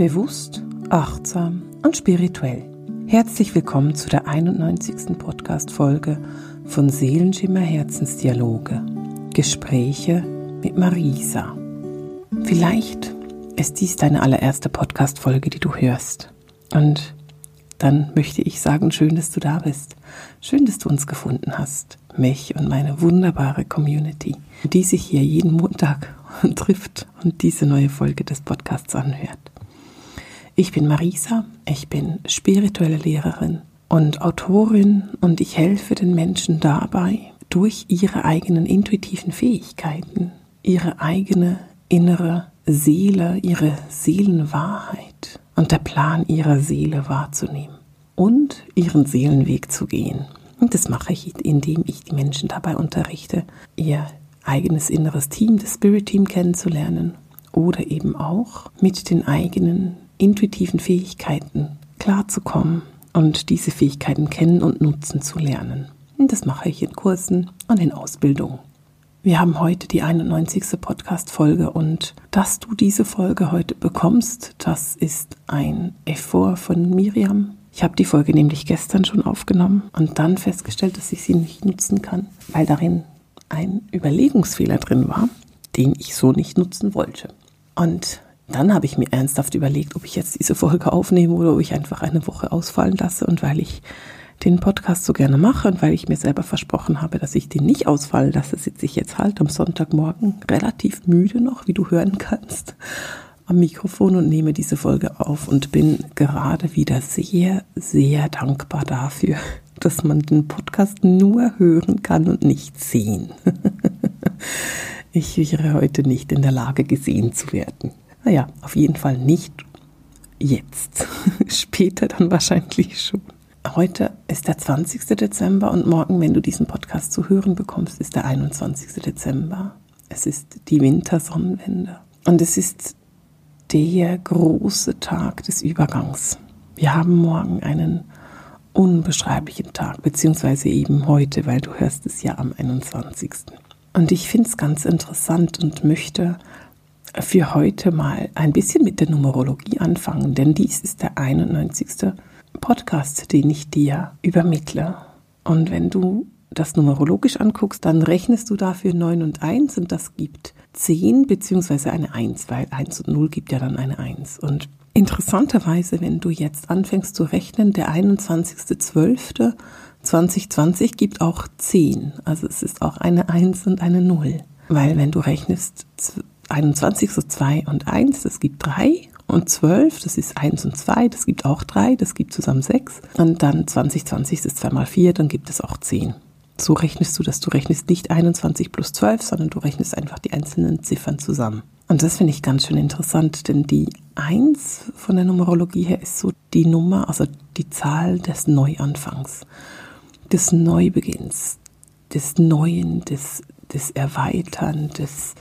Bewusst, achtsam und spirituell. Herzlich willkommen zu der 91. Podcast-Folge von Seelenschimmer Herzensdialoge. Gespräche mit Marisa. Vielleicht ist dies deine allererste Podcast-Folge, die du hörst. Und dann möchte ich sagen, schön, dass du da bist. Schön, dass du uns gefunden hast. Mich und meine wunderbare Community, die sich hier jeden Montag trifft und diese neue Folge des Podcasts anhört. Ich bin Marisa, ich bin spirituelle Lehrerin und Autorin und ich helfe den Menschen dabei, durch ihre eigenen intuitiven Fähigkeiten, ihre eigene innere Seele, ihre Seelenwahrheit und der Plan ihrer Seele wahrzunehmen und ihren Seelenweg zu gehen. Und das mache ich, indem ich die Menschen dabei unterrichte, ihr eigenes inneres Team, das Spirit Team kennenzulernen oder eben auch mit den eigenen intuitiven Fähigkeiten klarzukommen und diese Fähigkeiten kennen und nutzen zu lernen. Und das mache ich in Kursen und in Ausbildungen. Wir haben heute die 91. Podcast-Folge und dass du diese Folge heute bekommst, das ist ein Effort von Miriam. Ich habe die Folge nämlich gestern schon aufgenommen und dann festgestellt, dass ich sie nicht nutzen kann, weil darin ein Überlegungsfehler drin war, den ich so nicht nutzen wollte. Und dann habe ich mir ernsthaft überlegt, ob ich jetzt diese Folge aufnehme oder ob ich einfach eine Woche ausfallen lasse. Und weil ich den Podcast so gerne mache und weil ich mir selber versprochen habe, dass ich den nicht ausfallen lasse, sitze ich jetzt halt am Sonntagmorgen relativ müde noch, wie du hören kannst, am Mikrofon und nehme diese Folge auf und bin gerade wieder sehr, sehr dankbar dafür, dass man den Podcast nur hören kann und nicht sehen. Ich wäre heute nicht in der Lage, gesehen zu werden. Naja, auf jeden Fall nicht jetzt. Später dann wahrscheinlich schon. Heute ist der 20. Dezember und morgen, wenn du diesen Podcast zu hören bekommst, ist der 21. Dezember. Es ist die Wintersonnenwende. Und es ist der große Tag des Übergangs. Wir haben morgen einen unbeschreiblichen Tag, beziehungsweise eben heute, weil du hörst es ja am 21. Und ich finde es ganz interessant und möchte für heute mal ein bisschen mit der Numerologie anfangen, denn dies ist der 91. Podcast, den ich dir übermittle. Und wenn du das numerologisch anguckst, dann rechnest du dafür 9 und 1 und das gibt 10 beziehungsweise eine 1, weil 1 und 0 gibt ja dann eine 1. Und interessanterweise, wenn du jetzt anfängst zu rechnen, der 21.12.2020 gibt auch 10. Also es ist auch eine 1 und eine 0. Weil wenn du rechnest 21 so 2 und 1, das gibt 3. Und 12, das ist 1 und 2, das gibt auch 3, das gibt zusammen 6. Und dann 2020 ist 2 mal 4, dann gibt es auch 10. So rechnest du das. Du rechnest nicht 21 plus 12, sondern du rechnest einfach die einzelnen Ziffern zusammen. Und das finde ich ganz schön interessant, denn die 1 von der Numerologie her ist so die Nummer, also die Zahl des Neuanfangs, des Neubeginns, des Neuen, des, des Erweitern, des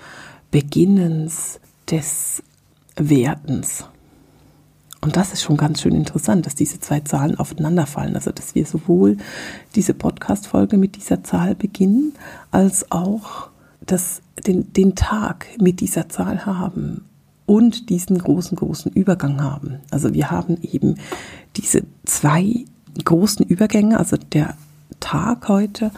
Beginnens, des Wertens. Und das ist schon ganz schön interessant, dass diese zwei Zahlen aufeinanderfallen. Also, dass wir sowohl diese Podcast-Folge mit dieser Zahl beginnen, als auch das, den, den Tag mit dieser Zahl haben und diesen großen, großen Übergang haben. Also, wir haben eben diese zwei großen Übergänge. Also, der Tag heute,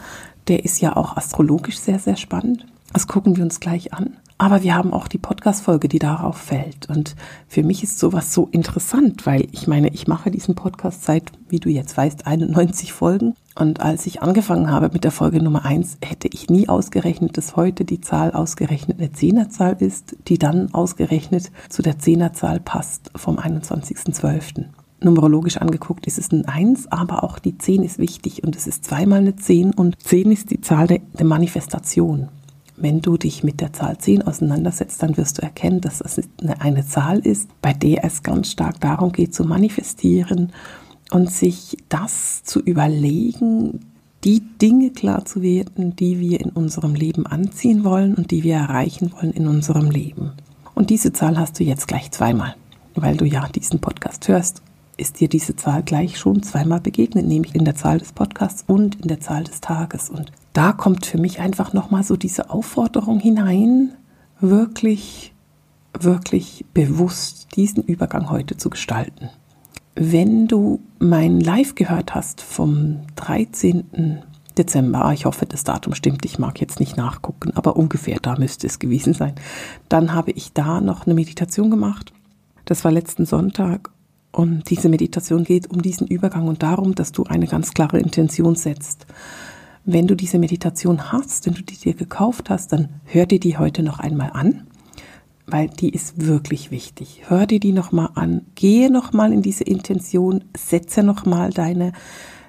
der ist ja auch astrologisch sehr, sehr spannend. Das gucken wir uns gleich an. Aber wir haben auch die Podcast-Folge, die darauf fällt. Und für mich ist sowas so interessant, weil ich meine, ich mache diesen Podcast seit, wie du jetzt weißt, 91 Folgen. Und als ich angefangen habe mit der Folge Nummer 1, hätte ich nie ausgerechnet, dass heute die Zahl ausgerechnet eine Zehnerzahl ist, die dann ausgerechnet zu der Zehnerzahl passt vom 21.12 numerologisch angeguckt ist es ein 1, aber auch die 10 ist wichtig und es ist zweimal eine 10 und 10 ist die Zahl der, der Manifestation. Wenn du dich mit der Zahl 10 auseinandersetzt, dann wirst du erkennen, dass es eine Zahl ist, bei der es ganz stark darum geht, zu manifestieren und sich das zu überlegen, die Dinge klar zu werden, die wir in unserem Leben anziehen wollen und die wir erreichen wollen in unserem Leben. Und diese Zahl hast du jetzt gleich zweimal, weil du ja diesen Podcast hörst ist dir diese Zahl gleich schon zweimal begegnet, nämlich in der Zahl des Podcasts und in der Zahl des Tages. Und da kommt für mich einfach nochmal so diese Aufforderung hinein, wirklich wirklich bewusst diesen Übergang heute zu gestalten. Wenn du mein Live gehört hast vom 13. Dezember, ich hoffe, das Datum stimmt, ich mag jetzt nicht nachgucken, aber ungefähr da müsste es gewesen sein, dann habe ich da noch eine Meditation gemacht. Das war letzten Sonntag und diese Meditation geht um diesen Übergang und darum, dass du eine ganz klare Intention setzt. Wenn du diese Meditation hast, wenn du die dir gekauft hast, dann hör dir die heute noch einmal an weil die ist wirklich wichtig. Hör dir die nochmal an, gehe nochmal in diese Intention, setze nochmal deine,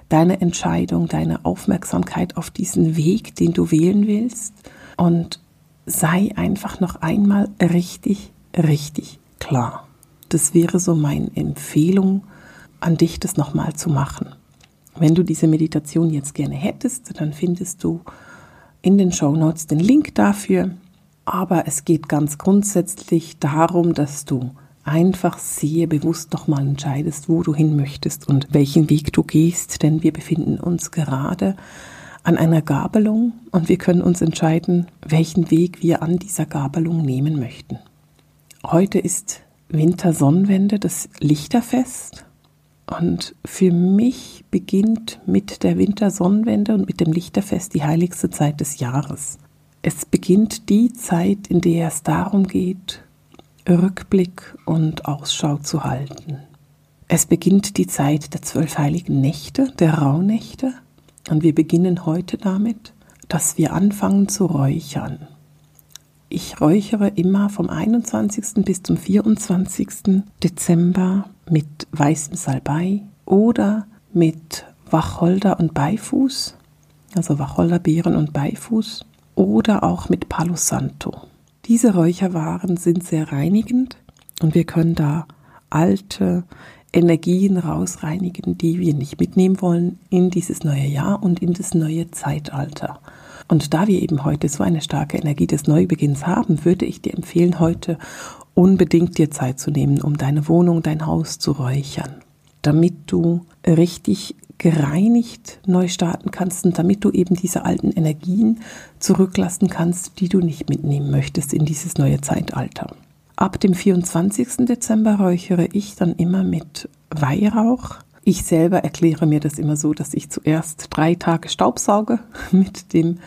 deine Entscheidung, deine Aufmerksamkeit auf diesen Weg, den du wählen willst und sei einfach noch einmal richtig, richtig klar. Das wäre so meine Empfehlung an dich, das nochmal zu machen. Wenn du diese Meditation jetzt gerne hättest, dann findest du in den Show Notes den Link dafür aber es geht ganz grundsätzlich darum, dass du einfach sehr bewusst nochmal entscheidest, wo du hin möchtest und welchen Weg du gehst, denn wir befinden uns gerade an einer Gabelung und wir können uns entscheiden, welchen Weg wir an dieser Gabelung nehmen möchten. Heute ist Wintersonnenwende, das Lichterfest. Und für mich beginnt mit der Wintersonnenwende und mit dem Lichterfest die heiligste Zeit des Jahres. Es beginnt die Zeit, in der es darum geht, Rückblick und Ausschau zu halten. Es beginnt die Zeit der zwölf heiligen Nächte, der Rauhnächte, und wir beginnen heute damit, dass wir anfangen zu räuchern. Ich räuchere immer vom 21. bis zum 24. Dezember mit weißem Salbei oder mit Wacholder und Beifuß, also Wacholderbeeren und Beifuß oder auch mit Palo Santo. Diese Räucherwaren sind sehr reinigend und wir können da alte Energien rausreinigen, die wir nicht mitnehmen wollen in dieses neue Jahr und in das neue Zeitalter. Und da wir eben heute so eine starke Energie des Neubeginns haben, würde ich dir empfehlen, heute unbedingt dir Zeit zu nehmen, um deine Wohnung, dein Haus zu räuchern, damit du richtig gereinigt neu starten kannst und damit du eben diese alten Energien zurücklassen kannst, die du nicht mitnehmen möchtest in dieses neue Zeitalter. Ab dem 24. Dezember räuchere ich dann immer mit Weihrauch. Ich selber erkläre mir das immer so, dass ich zuerst drei Tage Staubsauge mit dem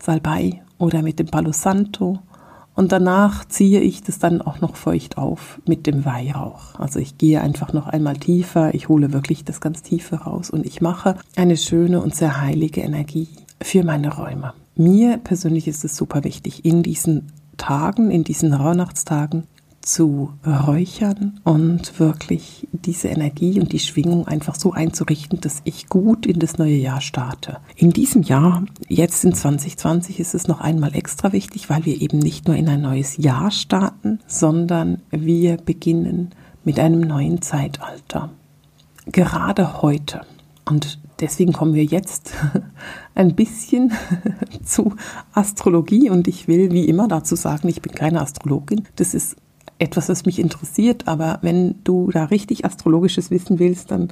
Salbei oder mit dem Palo Santo und danach ziehe ich das dann auch noch feucht auf mit dem Weihrauch. Also ich gehe einfach noch einmal tiefer, ich hole wirklich das ganz Tiefe raus und ich mache eine schöne und sehr heilige Energie für meine Räume. Mir persönlich ist es super wichtig, in diesen Tagen, in diesen Rauhnachtstagen zu räuchern und wirklich diese Energie und die Schwingung einfach so einzurichten, dass ich gut in das neue Jahr starte. In diesem Jahr, jetzt in 2020, ist es noch einmal extra wichtig, weil wir eben nicht nur in ein neues Jahr starten, sondern wir beginnen mit einem neuen Zeitalter. Gerade heute. Und deswegen kommen wir jetzt ein bisschen zu Astrologie und ich will wie immer dazu sagen, ich bin keine Astrologin. Das ist etwas, was mich interessiert, aber wenn du da richtig astrologisches Wissen willst, dann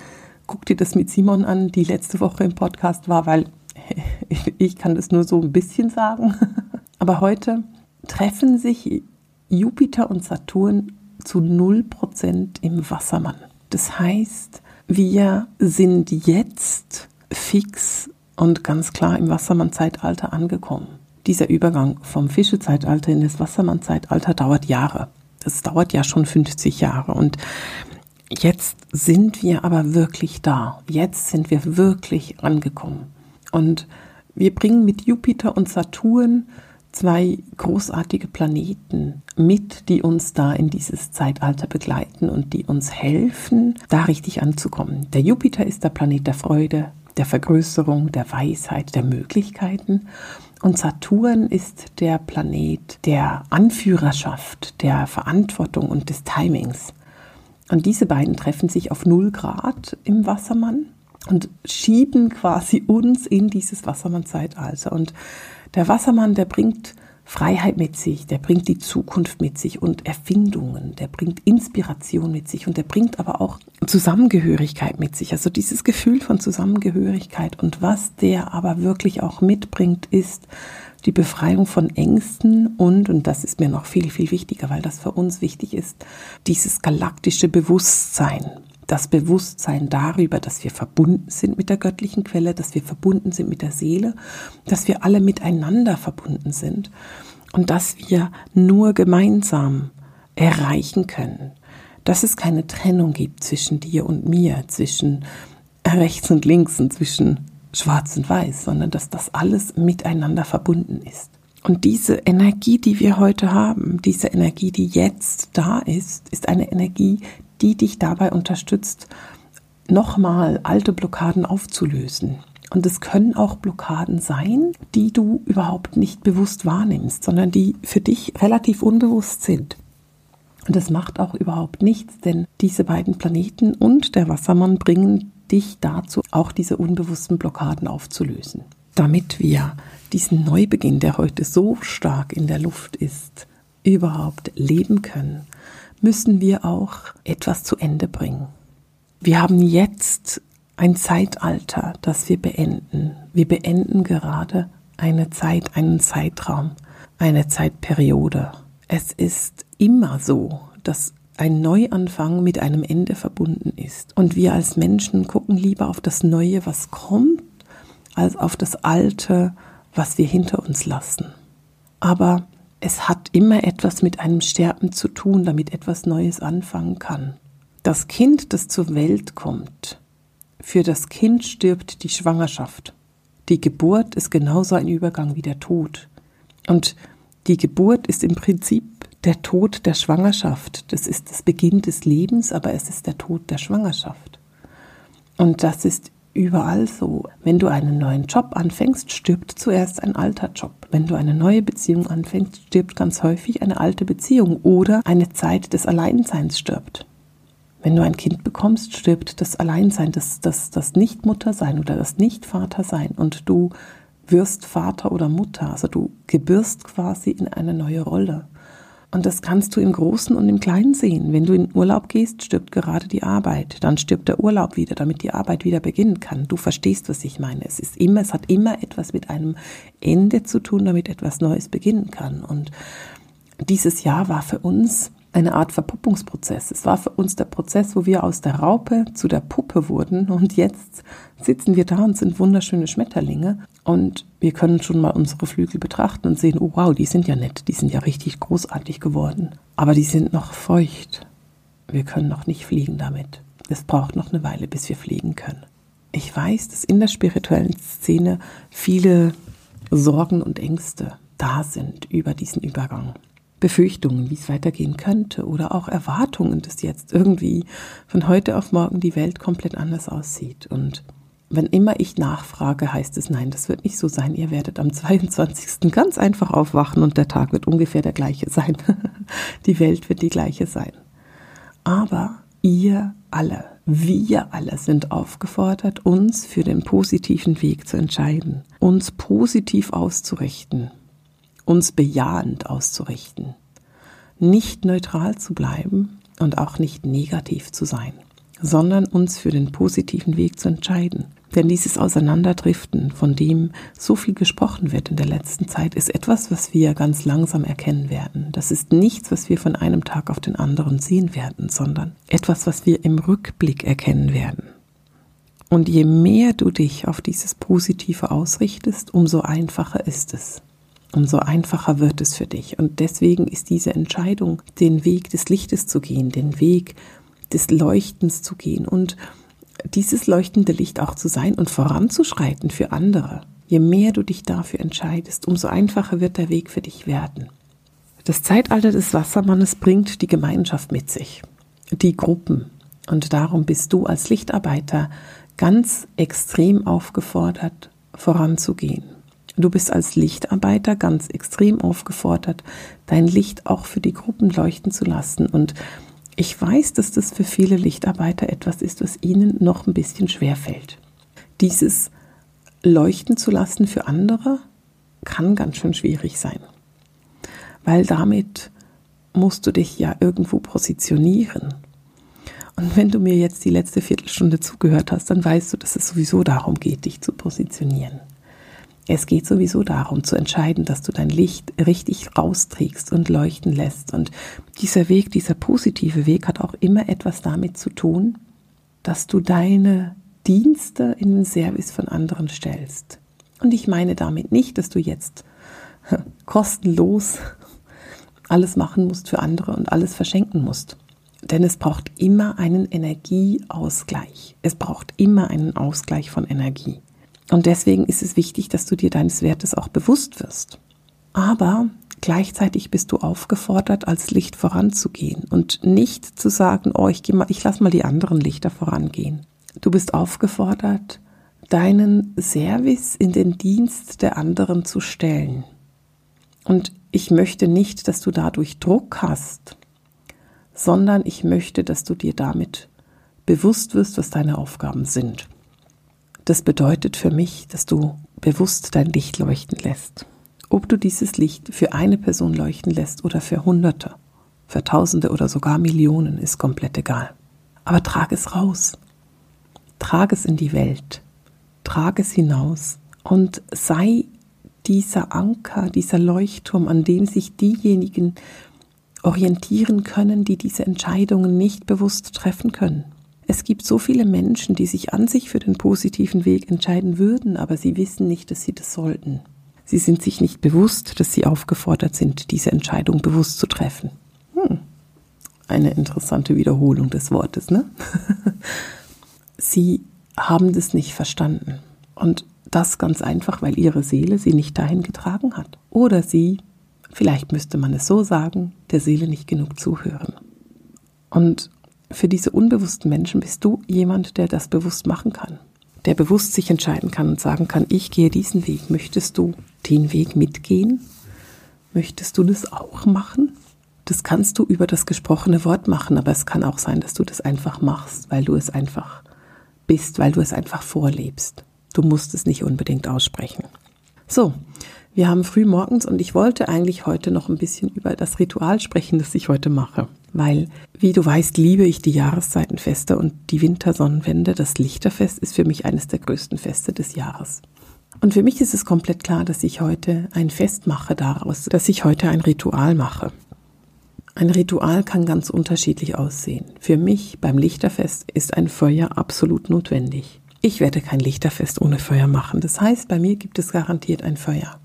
guck dir das mit Simon an, die letzte Woche im Podcast war, weil ich kann das nur so ein bisschen sagen. Aber heute treffen sich Jupiter und Saturn zu 0% im Wassermann. Das heißt, wir sind jetzt fix und ganz klar im Wassermann-Zeitalter angekommen. Dieser Übergang vom Fischezeitalter in das Wassermann-Zeitalter dauert Jahre das dauert ja schon 50 Jahre und jetzt sind wir aber wirklich da. Jetzt sind wir wirklich angekommen. Und wir bringen mit Jupiter und Saturn zwei großartige Planeten mit, die uns da in dieses Zeitalter begleiten und die uns helfen, da richtig anzukommen. Der Jupiter ist der Planet der Freude, der Vergrößerung, der Weisheit, der Möglichkeiten. Und Saturn ist der Planet der Anführerschaft, der Verantwortung und des Timings. Und diese beiden treffen sich auf 0 Grad im Wassermann und schieben quasi uns in dieses Wassermann-Zeitalter. Und der Wassermann, der bringt Freiheit mit sich, der bringt die Zukunft mit sich und Erfindungen, der bringt Inspiration mit sich und der bringt aber auch Zusammengehörigkeit mit sich, also dieses Gefühl von Zusammengehörigkeit. Und was der aber wirklich auch mitbringt, ist die Befreiung von Ängsten und, und das ist mir noch viel, viel wichtiger, weil das für uns wichtig ist, dieses galaktische Bewusstsein. Das Bewusstsein darüber, dass wir verbunden sind mit der göttlichen Quelle, dass wir verbunden sind mit der Seele, dass wir alle miteinander verbunden sind und dass wir nur gemeinsam erreichen können. Dass es keine Trennung gibt zwischen dir und mir, zwischen rechts und links und zwischen schwarz und weiß, sondern dass das alles miteinander verbunden ist. Und diese Energie, die wir heute haben, diese Energie, die jetzt da ist, ist eine Energie, die dich dabei unterstützt, nochmal alte Blockaden aufzulösen. Und es können auch Blockaden sein, die du überhaupt nicht bewusst wahrnimmst, sondern die für dich relativ unbewusst sind. Und das macht auch überhaupt nichts, denn diese beiden Planeten und der Wassermann bringen dich dazu, auch diese unbewussten Blockaden aufzulösen. Damit wir diesen Neubeginn, der heute so stark in der Luft ist, überhaupt leben können, müssen wir auch etwas zu Ende bringen. Wir haben jetzt ein Zeitalter, das wir beenden. Wir beenden gerade eine Zeit, einen Zeitraum, eine Zeitperiode. Es ist immer so, dass ein Neuanfang mit einem Ende verbunden ist. Und wir als Menschen gucken lieber auf das Neue, was kommt, als auf das Alte, was wir hinter uns lassen. Aber es hat immer etwas mit einem Sterben zu tun, damit etwas Neues anfangen kann. Das Kind, das zur Welt kommt, für das Kind stirbt die Schwangerschaft. Die Geburt ist genauso ein Übergang wie der Tod. Und die Geburt ist im Prinzip der Tod der Schwangerschaft. Das ist das Beginn des Lebens, aber es ist der Tod der Schwangerschaft. Und das ist überall so. Wenn du einen neuen Job anfängst, stirbt zuerst ein alter Job. Wenn du eine neue Beziehung anfängst, stirbt ganz häufig eine alte Beziehung oder eine Zeit des Alleinseins stirbt. Wenn du ein Kind bekommst, stirbt das Alleinsein, das, das, das Nicht-Muttersein oder das Nicht-Vatersein und du wirst Vater oder Mutter. Also du gebirst quasi in eine neue Rolle. Und das kannst du im Großen und im Kleinen sehen. Wenn du in Urlaub gehst, stirbt gerade die Arbeit. Dann stirbt der Urlaub wieder, damit die Arbeit wieder beginnen kann. Du verstehst, was ich meine. Es ist immer, es hat immer etwas mit einem Ende zu tun, damit etwas Neues beginnen kann. Und dieses Jahr war für uns eine Art Verpuppungsprozess. Es war für uns der Prozess, wo wir aus der Raupe zu der Puppe wurden und jetzt sitzen wir da und sind wunderschöne Schmetterlinge und wir können schon mal unsere Flügel betrachten und sehen, oh wow, die sind ja nett, die sind ja richtig großartig geworden, aber die sind noch feucht. Wir können noch nicht fliegen damit. Es braucht noch eine Weile, bis wir fliegen können. Ich weiß, dass in der spirituellen Szene viele Sorgen und Ängste da sind über diesen Übergang. Befürchtungen, wie es weitergehen könnte oder auch Erwartungen, dass jetzt irgendwie von heute auf morgen die Welt komplett anders aussieht. Und wenn immer ich nachfrage, heißt es nein, das wird nicht so sein. Ihr werdet am 22. ganz einfach aufwachen und der Tag wird ungefähr der gleiche sein. die Welt wird die gleiche sein. Aber ihr alle, wir alle sind aufgefordert, uns für den positiven Weg zu entscheiden, uns positiv auszurichten, uns bejahend auszurichten, nicht neutral zu bleiben und auch nicht negativ zu sein, sondern uns für den positiven Weg zu entscheiden. Denn dieses Auseinanderdriften, von dem so viel gesprochen wird in der letzten Zeit, ist etwas, was wir ganz langsam erkennen werden. Das ist nichts, was wir von einem Tag auf den anderen sehen werden, sondern etwas, was wir im Rückblick erkennen werden. Und je mehr du dich auf dieses Positive ausrichtest, umso einfacher ist es umso einfacher wird es für dich. Und deswegen ist diese Entscheidung, den Weg des Lichtes zu gehen, den Weg des Leuchtens zu gehen und dieses leuchtende Licht auch zu sein und voranzuschreiten für andere. Je mehr du dich dafür entscheidest, umso einfacher wird der Weg für dich werden. Das Zeitalter des Wassermannes bringt die Gemeinschaft mit sich, die Gruppen. Und darum bist du als Lichtarbeiter ganz extrem aufgefordert, voranzugehen. Du bist als Lichtarbeiter ganz extrem aufgefordert, dein Licht auch für die Gruppen leuchten zu lassen. Und ich weiß, dass das für viele Lichtarbeiter etwas ist, was ihnen noch ein bisschen schwer fällt. Dieses Leuchten zu lassen für andere kann ganz schön schwierig sein, weil damit musst du dich ja irgendwo positionieren. Und wenn du mir jetzt die letzte Viertelstunde zugehört hast, dann weißt du, dass es sowieso darum geht, dich zu positionieren. Es geht sowieso darum zu entscheiden, dass du dein Licht richtig rausträgst und leuchten lässt. Und dieser Weg, dieser positive Weg hat auch immer etwas damit zu tun, dass du deine Dienste in den Service von anderen stellst. Und ich meine damit nicht, dass du jetzt kostenlos alles machen musst für andere und alles verschenken musst. Denn es braucht immer einen Energieausgleich. Es braucht immer einen Ausgleich von Energie. Und deswegen ist es wichtig, dass du dir deines Wertes auch bewusst wirst. Aber gleichzeitig bist du aufgefordert, als Licht voranzugehen und nicht zu sagen, oh, ich, mal, ich lasse mal die anderen Lichter vorangehen. Du bist aufgefordert, deinen Service in den Dienst der anderen zu stellen. Und ich möchte nicht, dass du dadurch Druck hast, sondern ich möchte, dass du dir damit bewusst wirst, was deine Aufgaben sind. Das bedeutet für mich, dass du bewusst dein Licht leuchten lässt. Ob du dieses Licht für eine Person leuchten lässt oder für Hunderte, für Tausende oder sogar Millionen, ist komplett egal. Aber trag es raus. Trag es in die Welt. Trag es hinaus und sei dieser Anker, dieser Leuchtturm, an dem sich diejenigen orientieren können, die diese Entscheidungen nicht bewusst treffen können. Es gibt so viele Menschen, die sich an sich für den positiven Weg entscheiden würden, aber sie wissen nicht, dass sie das sollten. Sie sind sich nicht bewusst, dass sie aufgefordert sind, diese Entscheidung bewusst zu treffen. Hm. Eine interessante Wiederholung des Wortes, ne? sie haben das nicht verstanden. Und das ganz einfach, weil ihre Seele sie nicht dahin getragen hat. Oder sie, vielleicht müsste man es so sagen, der Seele nicht genug zuhören. Und für diese unbewussten Menschen bist du jemand, der das bewusst machen kann, der bewusst sich entscheiden kann und sagen kann, ich gehe diesen Weg. Möchtest du den Weg mitgehen? Möchtest du das auch machen? Das kannst du über das gesprochene Wort machen, aber es kann auch sein, dass du das einfach machst, weil du es einfach bist, weil du es einfach vorlebst. Du musst es nicht unbedingt aussprechen. So, wir haben früh morgens und ich wollte eigentlich heute noch ein bisschen über das Ritual sprechen, das ich heute mache weil, wie du weißt, liebe ich die Jahreszeitenfeste und die Wintersonnenwende. Das Lichterfest ist für mich eines der größten Feste des Jahres. Und für mich ist es komplett klar, dass ich heute ein Fest mache daraus, dass ich heute ein Ritual mache. Ein Ritual kann ganz unterschiedlich aussehen. Für mich beim Lichterfest ist ein Feuer absolut notwendig. Ich werde kein Lichterfest ohne Feuer machen. Das heißt, bei mir gibt es garantiert ein Feuer.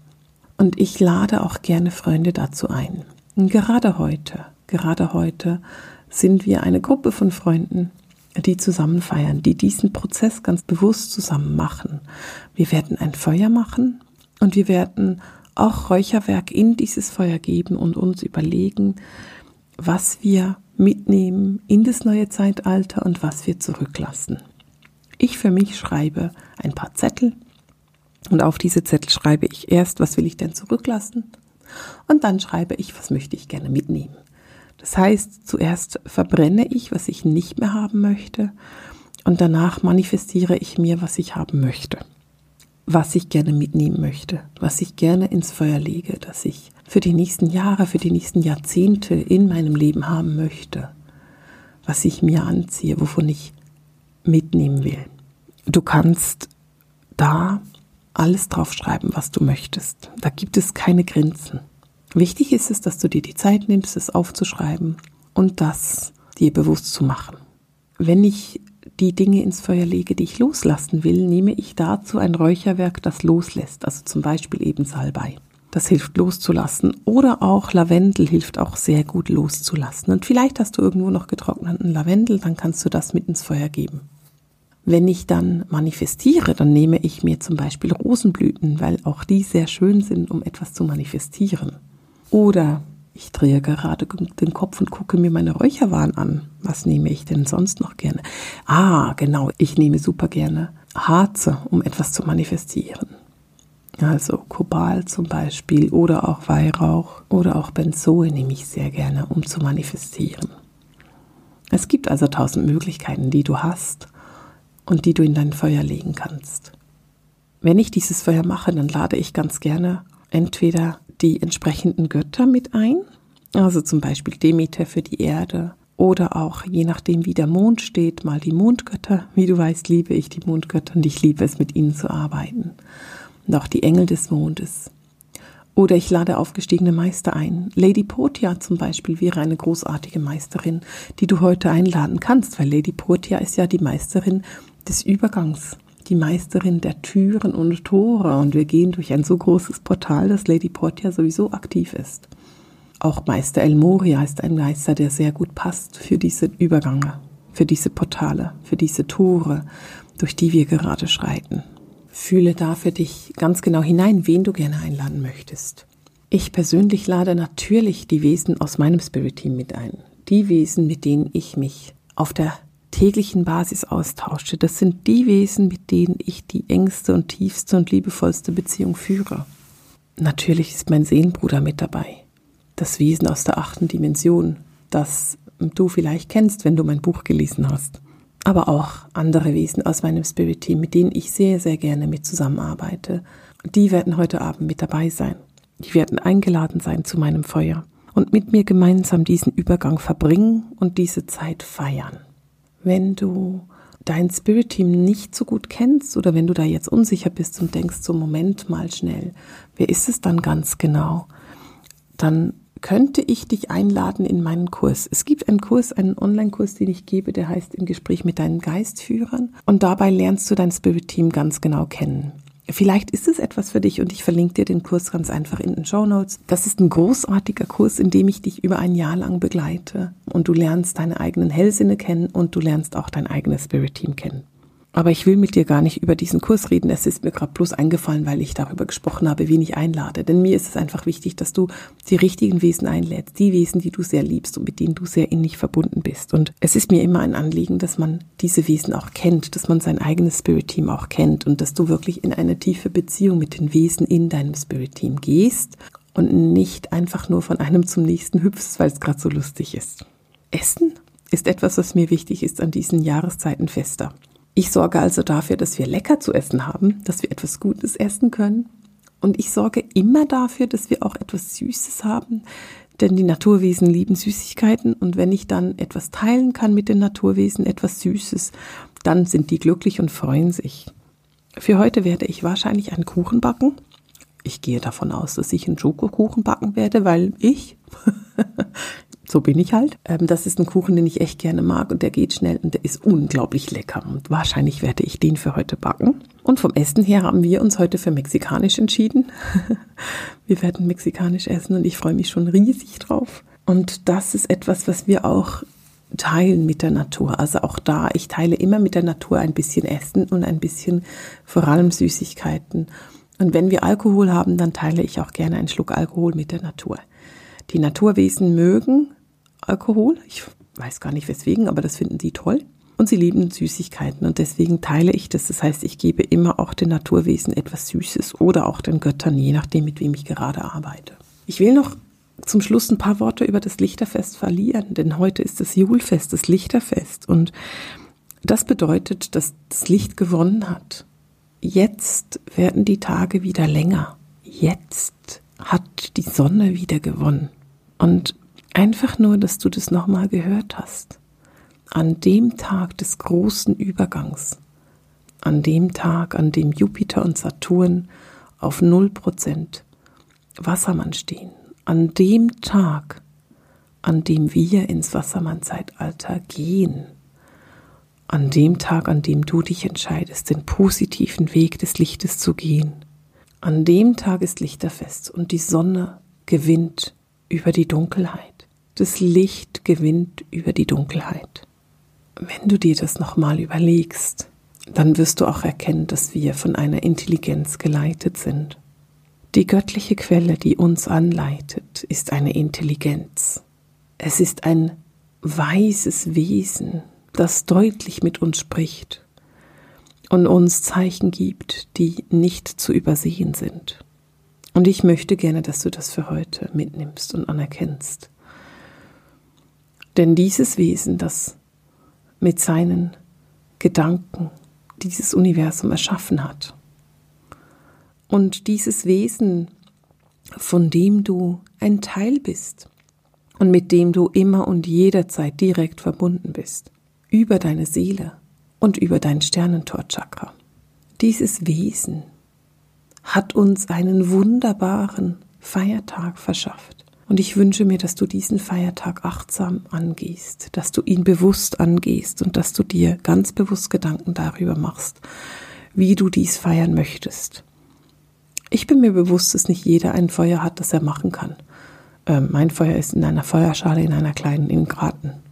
Und ich lade auch gerne Freunde dazu ein. Gerade heute, gerade heute sind wir eine Gruppe von Freunden, die zusammen feiern, die diesen Prozess ganz bewusst zusammen machen. Wir werden ein Feuer machen und wir werden auch Räucherwerk in dieses Feuer geben und uns überlegen, was wir mitnehmen in das neue Zeitalter und was wir zurücklassen. Ich für mich schreibe ein paar Zettel und auf diese Zettel schreibe ich erst, was will ich denn zurücklassen und dann schreibe ich, was möchte ich gerne mitnehmen. Das heißt, zuerst verbrenne ich, was ich nicht mehr haben möchte, und danach manifestiere ich mir, was ich haben möchte, was ich gerne mitnehmen möchte, was ich gerne ins Feuer lege, dass ich für die nächsten Jahre, für die nächsten Jahrzehnte in meinem Leben haben möchte, was ich mir anziehe, wovon ich mitnehmen will. Du kannst da alles draufschreiben, was du möchtest. Da gibt es keine Grenzen. Wichtig ist es, dass du dir die Zeit nimmst, es aufzuschreiben und das dir bewusst zu machen. Wenn ich die Dinge ins Feuer lege, die ich loslassen will, nehme ich dazu ein Räucherwerk, das loslässt, also zum Beispiel eben Salbei. Das hilft loszulassen. Oder auch Lavendel hilft auch sehr gut loszulassen. Und vielleicht hast du irgendwo noch getrockneten Lavendel, dann kannst du das mit ins Feuer geben. Wenn ich dann manifestiere, dann nehme ich mir zum Beispiel Rosenblüten, weil auch die sehr schön sind, um etwas zu manifestieren. Oder ich drehe gerade den Kopf und gucke mir meine Räucherwaren an. Was nehme ich denn sonst noch gerne? Ah, genau, ich nehme super gerne Harze, um etwas zu manifestieren. Also Kobalt zum Beispiel oder auch Weihrauch oder auch Benzoe nehme ich sehr gerne, um zu manifestieren. Es gibt also tausend Möglichkeiten, die du hast und die du in dein Feuer legen kannst. Wenn ich dieses Feuer mache, dann lade ich ganz gerne entweder die entsprechenden Götter mit ein, also zum Beispiel Demeter für die Erde oder auch je nachdem, wie der Mond steht, mal die Mondgötter. Wie du weißt, liebe ich die Mondgötter und ich liebe es, mit ihnen zu arbeiten. und auch die Engel des Mondes. Oder ich lade aufgestiegene Meister ein. Lady Portia zum Beispiel wäre eine großartige Meisterin, die du heute einladen kannst, weil Lady Portia ist ja die Meisterin des Übergangs, die Meisterin der Türen und Tore. Und wir gehen durch ein so großes Portal, dass Lady Portia sowieso aktiv ist. Auch Meister El Moria ist ein Meister, der sehr gut passt für diese Übergänge, für diese Portale, für diese Tore, durch die wir gerade schreiten. Fühle da für dich ganz genau hinein, wen du gerne einladen möchtest. Ich persönlich lade natürlich die Wesen aus meinem Spirit Team mit ein. Die Wesen, mit denen ich mich auf der täglichen Basis austausche. Das sind die Wesen, mit denen ich die engste und tiefste und liebevollste Beziehung führe. Natürlich ist mein Seelenbruder mit dabei. Das Wesen aus der achten Dimension, das du vielleicht kennst, wenn du mein Buch gelesen hast aber auch andere Wesen aus meinem Spirit Team, mit denen ich sehr, sehr gerne mit zusammenarbeite. Die werden heute Abend mit dabei sein. Die werden eingeladen sein zu meinem Feuer und mit mir gemeinsam diesen Übergang verbringen und diese Zeit feiern. Wenn du dein Spirit Team nicht so gut kennst oder wenn du da jetzt unsicher bist und denkst, so Moment mal schnell, wer ist es dann ganz genau? Dann könnte ich dich einladen in meinen Kurs. Es gibt einen Kurs, einen Online-Kurs, den ich gebe, der heißt Im Gespräch mit deinen Geistführern. Und dabei lernst du dein Spirit-Team ganz genau kennen. Vielleicht ist es etwas für dich und ich verlinke dir den Kurs ganz einfach in den Show Notes. Das ist ein großartiger Kurs, in dem ich dich über ein Jahr lang begleite und du lernst deine eigenen Hellsinne kennen und du lernst auch dein eigenes Spirit Team kennen. Aber ich will mit dir gar nicht über diesen Kurs reden. Es ist mir gerade bloß eingefallen, weil ich darüber gesprochen habe, wen ich einlade. Denn mir ist es einfach wichtig, dass du die richtigen Wesen einlädst. Die Wesen, die du sehr liebst und mit denen du sehr innig verbunden bist. Und es ist mir immer ein Anliegen, dass man diese Wesen auch kennt, dass man sein eigenes Spirit Team auch kennt und dass du wirklich in eine tiefe Beziehung mit den Wesen in deinem Spirit Team gehst und nicht einfach nur von einem zum nächsten hüpfst, weil es gerade so lustig ist. Essen ist etwas, was mir wichtig ist an diesen Jahreszeiten fester. Ich sorge also dafür, dass wir lecker zu essen haben, dass wir etwas Gutes essen können. Und ich sorge immer dafür, dass wir auch etwas Süßes haben, denn die Naturwesen lieben Süßigkeiten. Und wenn ich dann etwas teilen kann mit den Naturwesen, etwas Süßes, dann sind die glücklich und freuen sich. Für heute werde ich wahrscheinlich einen Kuchen backen. Ich gehe davon aus, dass ich einen Schokokuchen backen werde, weil ich so bin ich halt. Ähm, das ist ein Kuchen, den ich echt gerne mag und der geht schnell und der ist unglaublich lecker. Und wahrscheinlich werde ich den für heute backen. Und vom Essen her haben wir uns heute für mexikanisch entschieden. wir werden mexikanisch essen und ich freue mich schon riesig drauf. Und das ist etwas, was wir auch teilen mit der Natur. Also auch da, ich teile immer mit der Natur ein bisschen Essen und ein bisschen vor allem Süßigkeiten. Und wenn wir Alkohol haben, dann teile ich auch gerne einen Schluck Alkohol mit der Natur. Die Naturwesen mögen Alkohol. Ich weiß gar nicht weswegen, aber das finden sie toll. Und sie lieben Süßigkeiten und deswegen teile ich das. Das heißt, ich gebe immer auch den Naturwesen etwas Süßes oder auch den Göttern, je nachdem, mit wem ich gerade arbeite. Ich will noch zum Schluss ein paar Worte über das Lichterfest verlieren, denn heute ist das Julfest, das Lichterfest. Und das bedeutet, dass das Licht gewonnen hat. Jetzt werden die Tage wieder länger. Jetzt hat die Sonne wieder gewonnen. Und einfach nur, dass du das nochmal gehört hast. An dem Tag des großen Übergangs, an dem Tag, an dem Jupiter und Saturn auf 0% Wassermann stehen, an dem Tag, an dem wir ins Wassermann-Zeitalter gehen, an dem Tag, an dem du dich entscheidest, den positiven Weg des Lichtes zu gehen, an dem Tag ist Lichterfest und die Sonne gewinnt über die Dunkelheit. Das Licht gewinnt über die Dunkelheit. Wenn du dir das nochmal überlegst, dann wirst du auch erkennen, dass wir von einer Intelligenz geleitet sind. Die göttliche Quelle, die uns anleitet, ist eine Intelligenz. Es ist ein weises Wesen, das deutlich mit uns spricht und uns Zeichen gibt, die nicht zu übersehen sind. Und ich möchte gerne, dass du das für heute mitnimmst und anerkennst. Denn dieses Wesen, das mit seinen Gedanken dieses Universum erschaffen hat, und dieses Wesen, von dem du ein Teil bist und mit dem du immer und jederzeit direkt verbunden bist, über deine Seele, und über dein Sternentorchakra. Dieses Wesen hat uns einen wunderbaren Feiertag verschafft. Und ich wünsche mir, dass du diesen Feiertag achtsam angehst, dass du ihn bewusst angehst und dass du dir ganz bewusst Gedanken darüber machst, wie du dies feiern möchtest. Ich bin mir bewusst, dass nicht jeder ein Feuer hat, das er machen kann. Ähm, mein Feuer ist in einer Feuerschale in einer kleinen im Garten.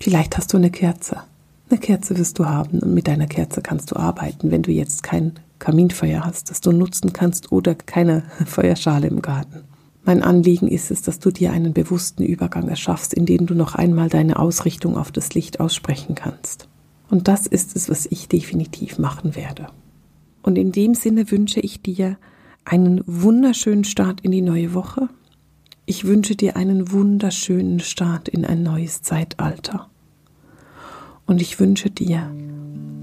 Vielleicht hast du eine Kerze. Eine Kerze wirst du haben und mit deiner Kerze kannst du arbeiten, wenn du jetzt kein Kaminfeuer hast, das du nutzen kannst oder keine Feuerschale im Garten. Mein Anliegen ist es, dass du dir einen bewussten Übergang erschaffst, in dem du noch einmal deine Ausrichtung auf das Licht aussprechen kannst. Und das ist es, was ich definitiv machen werde. Und in dem Sinne wünsche ich dir einen wunderschönen Start in die neue Woche. Ich wünsche dir einen wunderschönen Start in ein neues Zeitalter. Und ich wünsche dir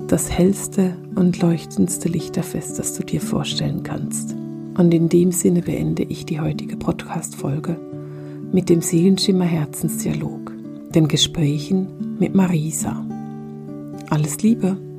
das hellste und leuchtendste Lichterfest, das du dir vorstellen kannst. Und in dem Sinne beende ich die heutige Podcast-Folge mit dem Seelenschimmer Herzensdialog, den Gesprächen mit Marisa. Alles Liebe!